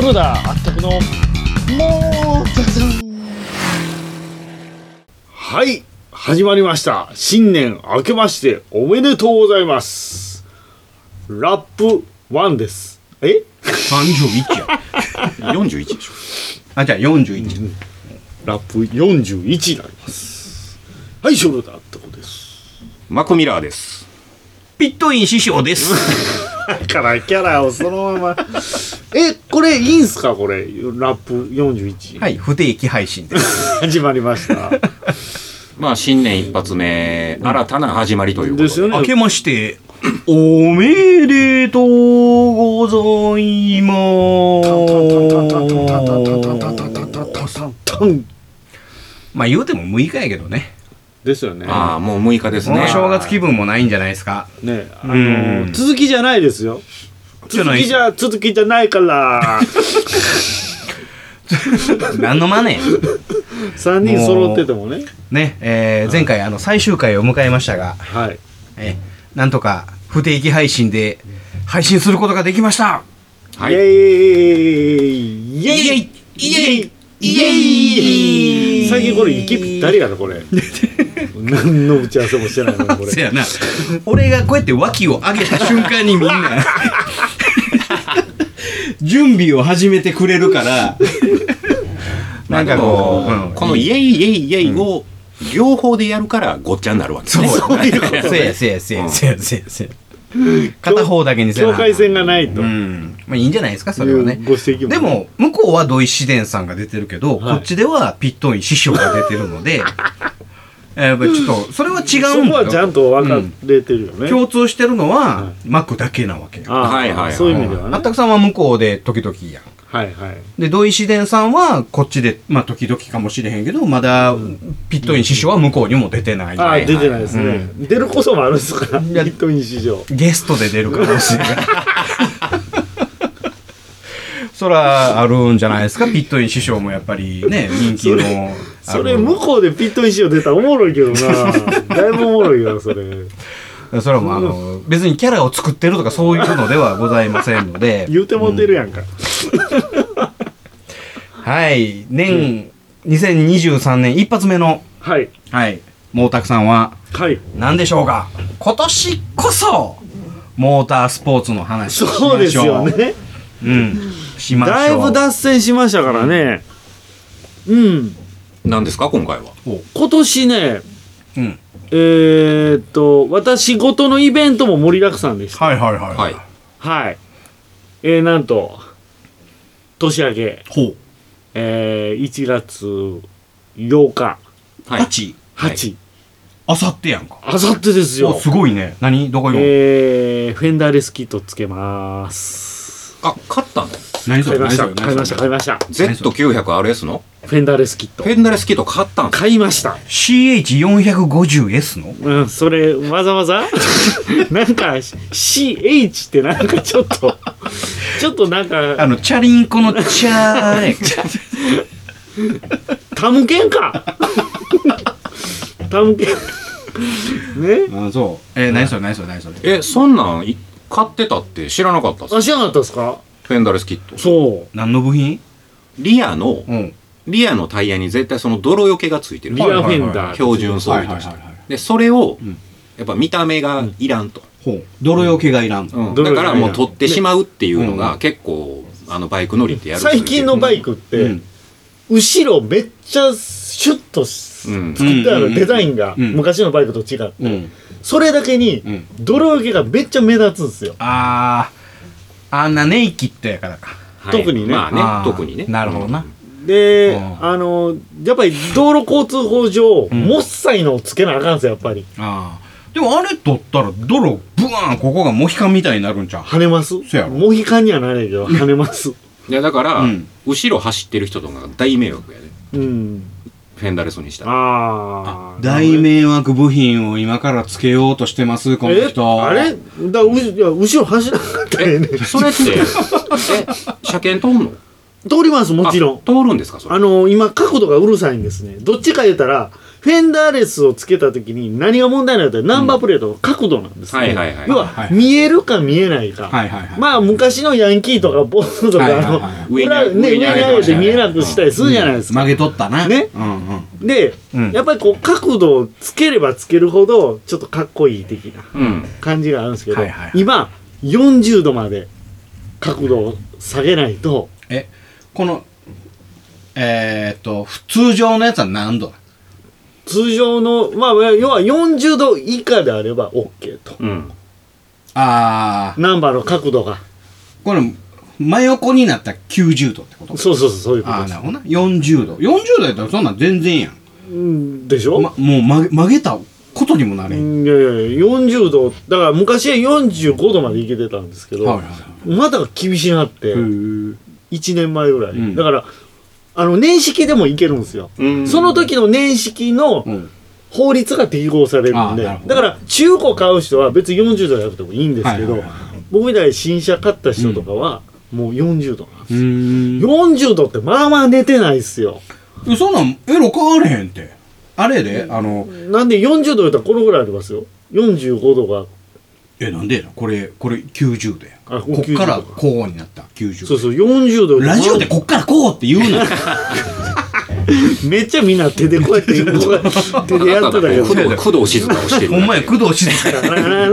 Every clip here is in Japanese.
ョルダーあったくのもうたくさん。はい。始まりました。新年明けましておめでとうございます。ラップ1です。え？31や。41でしょ。あ、じゃあ41。ラップ41になります。はいショルダーあったくです。マクミラーです。ピットイン師匠です。だからキャラをそのままえこれいいんすか？これラップ41、はい、不定期配信です。始まりましたまあ新年一発目、新たな始まりということでですよね明けまして、おめでとうございます。まあ言うても6日やけどね。ですよね。ああもう6日ですね。もう正月気分もないんじゃないですか。ねあのうん。続きじゃないですよ。続きじゃ続きじゃないから。何のマネ3人揃っててもね。ね、えー前回あの最終回を迎えましたが、はい。えーなんとか不定期配信で配信することができました。はい。イエーイ。イエイ。イエイ。イエイイエイ最近これ息ぴったりやろこれ。何の打ち合わせもしてないのにこれ。せやな。俺がこうやって脇を上げた瞬間にみんな、準備を始めてくれるから、なんかこう、うん。このイエイイエイイエイを両方でやるからごっちゃになるわけそうですね やな。せやせやせやせやせやせや。片方だけにせな境界線がないとういん。まあいいんじゃないですか、それはうね。でも、向こうは土井紫伝さんが出てるけど、はいこっちではピットイン師匠が出てるので、えーやっぱりちょっと、それは違そこうんだよ。はちゃんと分かれてるよね。共通してるのはは、マックだけなわけよ。ああはいはいはいそういう意味ではね。あったくさんは向こうで時々やん。はいはい。で、土井紫伝さんはこっちで、まあ時々かもしれへんけど、まだピットイン師匠は向こうにも出てない。ああはい出てないですね。出ることもあるんですか？らヒやットイン史上ゲストで出る可能性が。そら、あるんじゃないですか、ピットイン師匠もやっぱりね、人気の。それ向こうでピットイン史上出たらおもろいけどな だいぶおもろいよそれう。それはもうあの、別にキャラを作ってるとかそういうのではございませんので。言うてもてるやんかはい。年、2023年一発目の、はいはい、毛沢さんははい何でしょうか？今年こそ、モータースポーツの話。そうですよ。ねうん。しましょう。だいぶ脱線しましたからね。うん。何ですか今回は？今年ねうん。えー、っと私ごとのイベントも盛りだくさんでした。はいはいはい。はい。はい。えー、なんと年明け。ほう。えー、1月8日。はい。8、8、あさってやんか。あさってですお、よすごいね。何？どこ行くのえー、フェンダーレスキットつけます。あ勝ったの？買いました何それ買いました買いました。Z900RS の？フェンダーレスキット。フェンダレスキット買ったん買いました。CH450S の？うん、それ、わざわざ？なんか、CH ってなんかちょっと、ちょっとなんか、あの、チャリンコのチャーね。タムケンか？タムケン。ね？あ、そう。えー、何それ何それ何それえそんなんい買ってたって知らなかったっす。あ、知らなかったですか？フェンダレスキット。そ何の部品？リアのうん。リアのタイヤに絶対その泥よけがついてる。リアフェンダー。標準装備として。はいはいはいはい。でそれをん。やっぱ見た目がいらんと、ほう。泥よけがいらん。うん。だからもう取ってしまうっていうのうんが結構あのバイク乗りってやる。最近のバイクって、うん。後ろめっちゃシュッとしうん作ってあうんうん。うんるデザインがうん。昔のバイクと違って、うん。それだけにうん。泥よけがめっちゃ目立つんですよ。あー、あんなネイキッドやからか。はい特にねまあね特にねなるほどな。で、うんあの、やっぱり道路交通法上、んもっさいのをつけなあかんすよ、やっぱり。ああ。でもあれ取ったら泥ブワーンここがモヒカンみたいになるんちゃう？跳ねます？そやろモヒカンにはならないけど、跳ねます。いやだから、うん後ろ走ってる人とかが大迷惑やねうん。フェンダレスにしたらああ。大迷惑部品を今からつけようとしてますこのえ人。あれ？だういや後ろ走らなかったらええねん それって え車検通んの？通ります、もちろんあ。通るんですかそれ？あの、今、角度がうるさいんですね。どっちか言ったら、フェンダーレスをつけた時に何が問題なのってナンバープレートの角度なんですよ、はいはいはい要ははい。見えるか見えないか、はいはいはい。まあ昔のヤンキーとかボードとか、はいはいはいあの上に上に上げて見えなくしたりするじゃないですか、曲げとったな。ねうんうん。で、うん。やっぱりこう角度をつければつけるほどちょっとかっこいい的なうん。感じがあるんですけど、はいはいはい。今40度まで角度を下げないとえこのえー、っと通常のやつは何度だ？通常のまあ要は40度以下であれば OK と。うん。ああナンバーの角度が。これ真横になったら90度ってこと？そうそうそうそういうことああなるほどな。40度。40度やったらそんなん全然やん、うんでしょ、ま、もう曲げ曲げたことにもなれん、いやいやいや40度。だから昔は45度までいけてたんですけど、はいはいまだ厳しいなってへー。1年前ぐらい、うん。だからあの年式でもいけるんですよ、うん。その時の年式のうん。法律が適合されるんでだから中古買う人は別に40度じゃなくてもいいんですけど、僕みたいに新車買った人とかはもう40度なんですうよ、ーん。40度ってまあまあ寝てないっすよ。えそんなん？エロ変われへんって。あれであのなんで40度やったらこのぐらいありますよ。45度がえなんでこれこれ90度やあここっからこうになった90度。そうそう40度ラジオでこっからこうって言うな めっちゃみんな手でこうやってこうやって手でやってたけど。工藤工藤静香をしてる。ほんまや工藤静香。タララ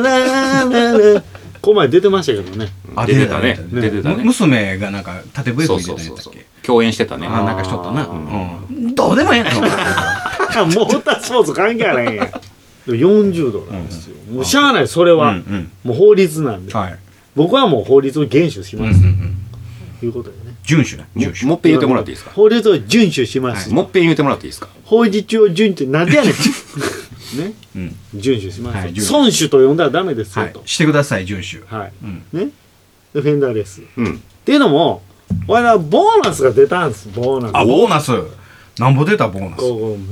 ラーこの前出てましたけどね。あ出てたね。出てたね。娘がなんか縦笛そう吹いてたんやっけ？共演してたね。あなんかしとったな。どうでもええやんかおモータースポーツ関係ないやん。40度なんですよ、もうしゃあないそれは、うんうん。もう法律なんで。はい。僕はもう法律を厳守しうんうます、んうん。ということでね。遵守だも遵守。もっぺん言ってもらっていいですか？法律を遵守します、もっぺん言ってもらっていいですか？法律を遵守なんでやねん。ね。うん。遵守します、はい遵守。と呼んだらダメですよはい。としてください遵守。はい、うん。ね。でフェンダーレスっうん。ていうのも我々はボーナスが出たんです。ボーナス。あボーナス。なんぼ出たボーナス。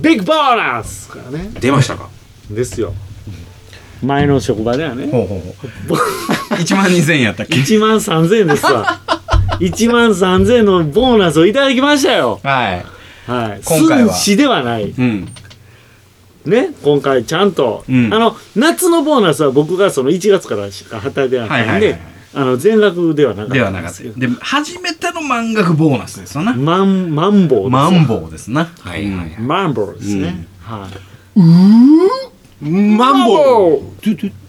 ビッグボーナスからね。出ましたか？ですよ。前の職場ではね。ほうほうほう。1万2000円やったっけ？1万3000円ですわ。1万3000円のボーナスをいただきましたよ。はい。はい。今回は。寸志ではない。うん。ね？今回ちゃんと、うん。あの夏のボーナスは僕がその1月からしか働いてなかったんで、はいはいはいはい。あの全額ではなかったんではなかった。で初めての満額ボーナスですよな。マンマンボウですマンボウですな。はいはいはい。マンボウですね、はいマンボウ。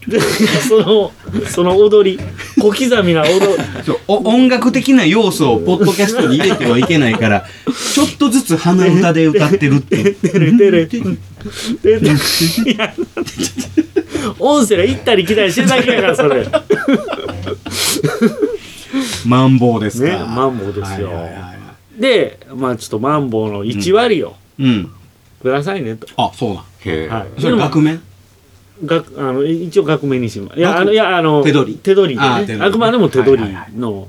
でそのその踊り。小刻みな踊り。そうお音楽的な要素をポッドキャストに入れてはいけないからちょっとずつ鼻歌で歌ってるって音声が行ったり来たりしてるだけやからそれ。マンボウですか。ねマンボウですよ。はいはいはいはい。でまあちょっとマンボウの1割をうん。くださいねと、あそうなん。へえ。はい。それ額面学あの一応額面にします。いや額あのいやあの手取り。手取りでね。あ手取り。あくまでも手取りはいはいの、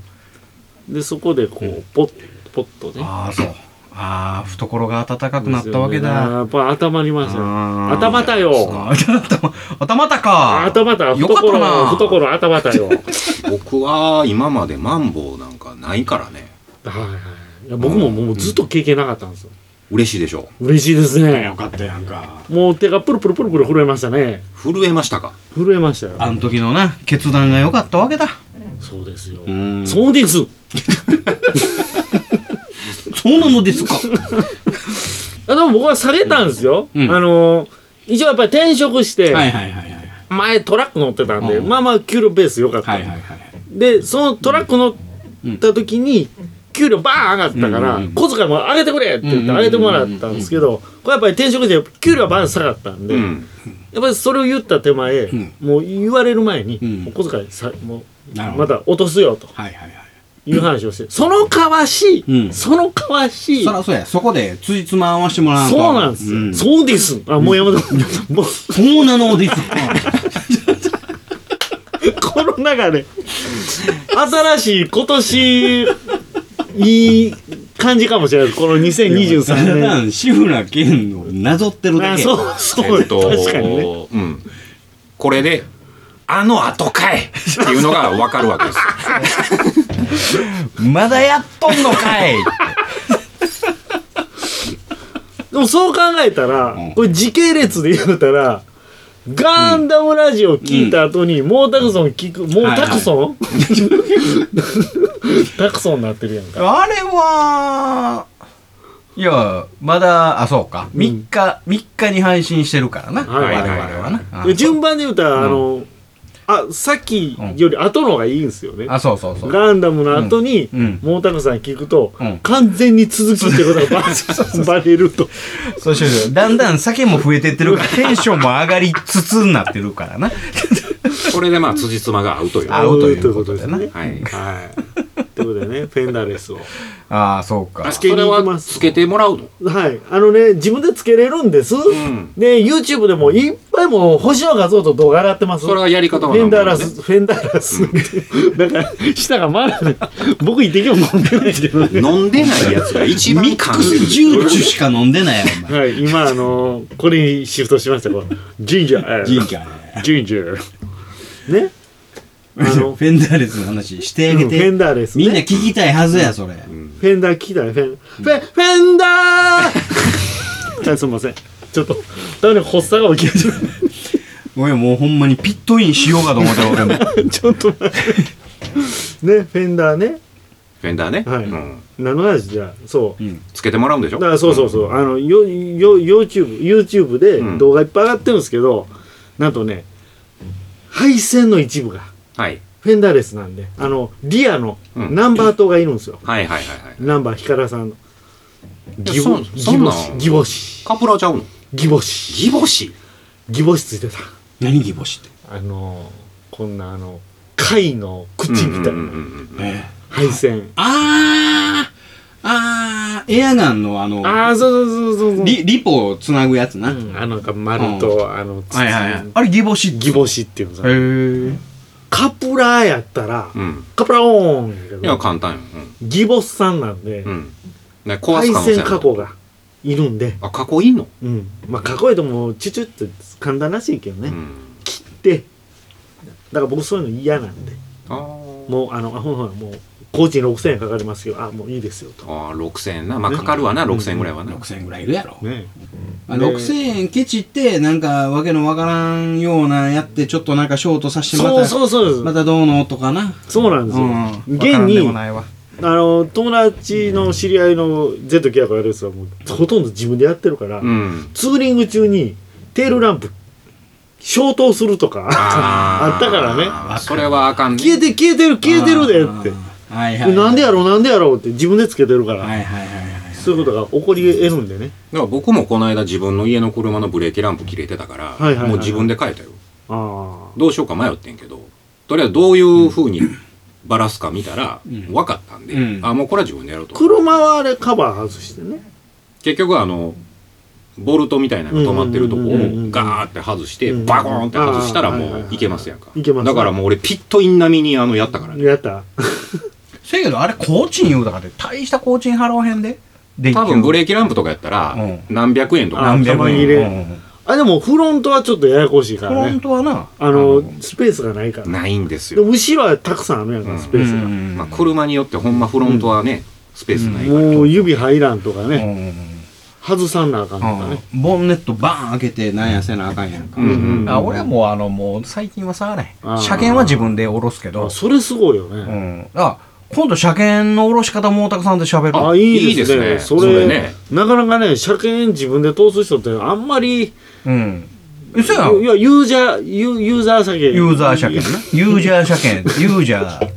でそこでこうポッポッとね。ああそう。ああ懐が温かくなったわけだ。やっぱ頭にますよあー。頭たよ。頭頭たか。頭たよかった懐な懐頭たよ。僕は今までマンボウなんかないからね。はいはい。いや僕ももうずっと経験なかったんですよ嬉しいでしょ。嬉しいですね。よかったやんか。もう手がプルプルプルプル震えましたね。震えましたか。震えましたよ。あの時のな決断が良かったわけだ。そうですよ。ん。そうです。そうなのですか。あでも僕は下げたんですよ、うん。あの一応やっぱり転職して、はいはいはいはい前トラック乗ってたんで、うん。まあまあ給料ベース良かった、はいはいはい。でそのトラック乗った時に、給料バーン上がったから、小遣いも上げてくれって言って上げてもらったんですけど、これやっぱり転職して給料バーン下がったんで、うん。やっぱりそれを言った手前、ん。もう言われる前に、小遣いさもうまた落とすよとはいはいはい。いう話をして、そのかわし、うん。そのかわしそらそうや。そこでつじつま合わしてもらわんと。そうなんですそうです。あもうやめてもう。そうなのですか。この中で新しい今年いい感じかもしれない。この2023た年。だ志村けんをなぞってるだけ。あそうそう、えっと、確かにね。うん。これで、あの後かい。っていうのがわかるわけです。まだやっとんのかい。でもそう考えたら、うん。これ時系列で言うたらガンダムラジオ聞いた後に、モータクソン聞くモータクソン、タクソンになってるやんか。あれはいやまだあそうか。うん。3日、三日に配信してるからな、我々はな。順番で言うたら、うん。あのあさっきより後の方がいいんですよね、あそうそうそう。ガンダムの後に、うん。モータクさん聞くと、うん。完全に続きってことがババレると。そうしてるだんだん酒も増えてってるからテンションも上がりつつになってるからな。これでまあ辻褄が合うという。合うということでな。というはい。はいということでね。フェンダーレスを。ああそうか。あつけにそれはつけてもらうの。はい。あのね自分でつけれるんです、ん。で YouTube でもいっぱいもう星の画像と動画上がってます。それはやり方はフェンダーラなんス、フェンダーラス。って、だから、舌がまだね、僕一滴も飲んでないですけどね。飲んでないやつが一番ミッ。クスジュースしか飲んでないやろはい、今、あのーこれにシフトしました、こうジンジャー。ジンジャー。ジンジャー。ねあの、フェンダーレスの話してあげて、フェンダーレス、ね。みんな聞きたいはずやそれ、フェンダー聞きたい、フェン、フェン、フェンダー。はい、すみません。ちょっと、たまに発作が起き始め俺もうほんまにピットインしようかと思ってる俺も。た。ちょっと待って。ね、フェンダーね。フェンダーね。はい。うん。何の話？じゃあ、そう。うん。つけてもらうんでしょ？だからそうそうそう、あのよよ YouTube, YouTube でうん。動画いっぱい上がってるんですけど、なんとね配線の一部がはい。フェンダーレスなんであのリアのうん。ナンバー灯がいるんですよ、はいはいはいはい。ナンバーヒカラさんの。ギそボんなん。ボシ。ギボシ。カプラちゃうの？ギボシ。ギボシ？ギボシついてた。何ギボシって？あのこんなあの貝の口みたいな。配線。あー。あー。エアガンのあのああそうそうそうそうリリポをつなぐやつな、うん。あのなんか丸と、あの筒はいはいはい。あれギボシギボシっていうんですへよえカプラーやったら、うん。カプラオーンやけどいや、簡単よ。ギボスさんなんで、うん。うん。ね、壊配す可能性線ある。加工がいるんで、あ、加工いんの？うん、まあ加工えてもチュチュって簡単らしいけどね、うん。切ってだから僕そういうの嫌なんであーもうあのあほんほんもう工賃6000円かかりますよ。あもういいですよと。あー、6000円な。まあ、かかるわな、6000円ぐらいはな。6000円ぐらいいるやろ、ね。まあ、で6000円ケチってなんかわけのわからんようなやってちょっとなんかショートさせてまたそうそうそうまたどうのとかな。そうなんですよ、うん、現わからんでもにないわ。あの友達の知り合いの Z キやるやつはもうほとんど自分でやってるから、うん。ツーリング中にテールランプ消灯するとか あったからね。それはあかんね。消えて消えてる消えてるでってはいはい、なんでやろうなんでやろうって自分でつけてるから、はいはいはいはいそういうことが起こり得るんでね。だから僕もこの間自分の家の車のブレーキランプ切れてたから、はいはいはいはい。もう自分で変えたよ。あどうしようか迷ってんけど、とりあえずどういう風にバラすか見たら、ん。分かったんで、うん。あ、もうこれは自分でやろうあと。車はあれカバー外してね。結局あの、ボルトみたいなのが止まってるとこをガーって外して、うん。バコーンって外したらもういけますやんか。いけますだからもう俺ピットイン並みにあのやったからね。やったせやけどあれ工賃言うたかって大した工賃払わへんで。電多分ブレレーキランプとかやったらうん。何百円とか。あ何百円うんうん。あでもフロントはちょっとややこしいかフロンらねトはな。あのスペースがないから。ないんですでよ。後ろはたくさんあるやんかスペースが、うん。まあ車によってほんまフロントはね、スペースないから。もう指入らんとかうね、ん。外さんなあかんとかね、うん。ボンネットバーン開けてなんやせなあかんやんか、うんうんあ俺はもうあのもう最近は触らへん。車検は自分で下ろすけど。あそれすごいようね、ん。あ今度車検の下ろし方も大田さんで喋るあいいですね。いいですね。それそれね。なかなかね車検自分で通す人ってあんまりうん。えそうやん。いやユーザーユユーザー車検。ユーザー車検なユーザー車検。ユーザー。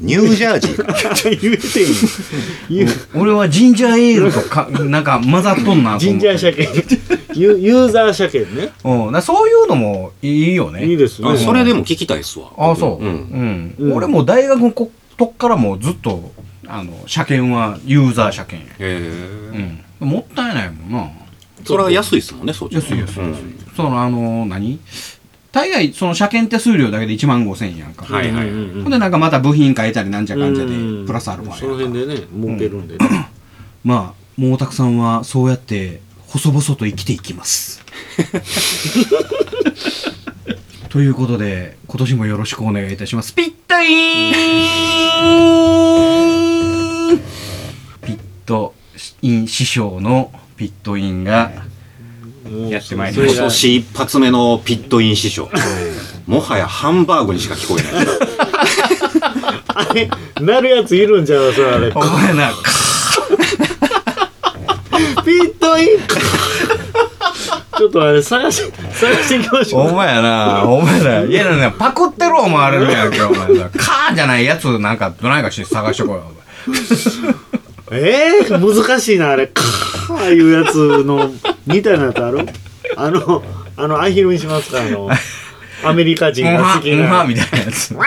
ニュージャージー。か。言えてん。俺はジンジャーエールとかなんか混ざっとんなとジン思って。ジャー車検。ユユーザー車検ね。うん、そういうのもいいよね。いいですね。あそれでも聞きたいっすわ。あそう、ううん。んうん。俺も大学とっからもうずっとあの車検はユーザー車検や、へえ。うん、もったいないもんな。それは安いっすもんね、そっちの安い安い、うん。そのあの何？大概その車検手数料だけで1万5千円やんか、はいはいうんうんうんほんでなんかまた部品変えたりなんちゃかんちゃでうん。プラスアルファそのやんか。辺でね儲けるんでね、まあ毛沢さんはそうやって細々と生きていきます。ということで今年もよろしくお願いいたします。ピッタインピットイン師匠のピットインがやってまいりそれが今年一発目のピットイン師匠。もはやハンバーグにしか聞こえない。あれなるやついるんちゃう？それあれ。お前な ピットインちょっとあれ探し探していきましょう。お前やなお前らいやなパクってる思われるやんけお前さカーじゃないやつなんかどないかして探してこいよお前。ええ難しいなあれ。カーいうやつのみたいなやつある？あのあのアヒルにしますかあのアメリカ人うんが好きはうんみたいなやつ。わ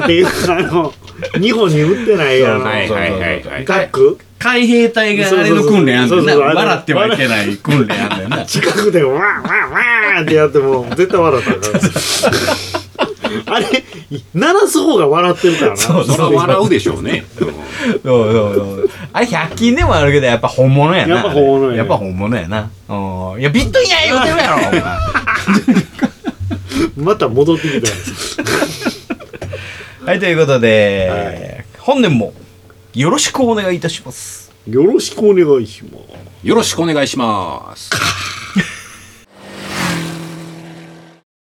ーっていうあの日本に売ってないあのはいはいはいはい。ガック？海兵隊があれの訓練やんねん笑ってはいけない訓練やんねんな。近くでわーわーわーってやっても絶対笑ったかん。あれ鳴らす方が笑ってるからな。そうそら笑うでしょうね。そうそうそうあれ100均でもあるけどやっぱ本物やな。やっぱ本物やね。やっぱ本物やな。うん。いやビットインや言うてるやろお前。また戻ってきたはいということで、本年もよろしくお願いいたします。よろしくお願いします。よろしくお願いします。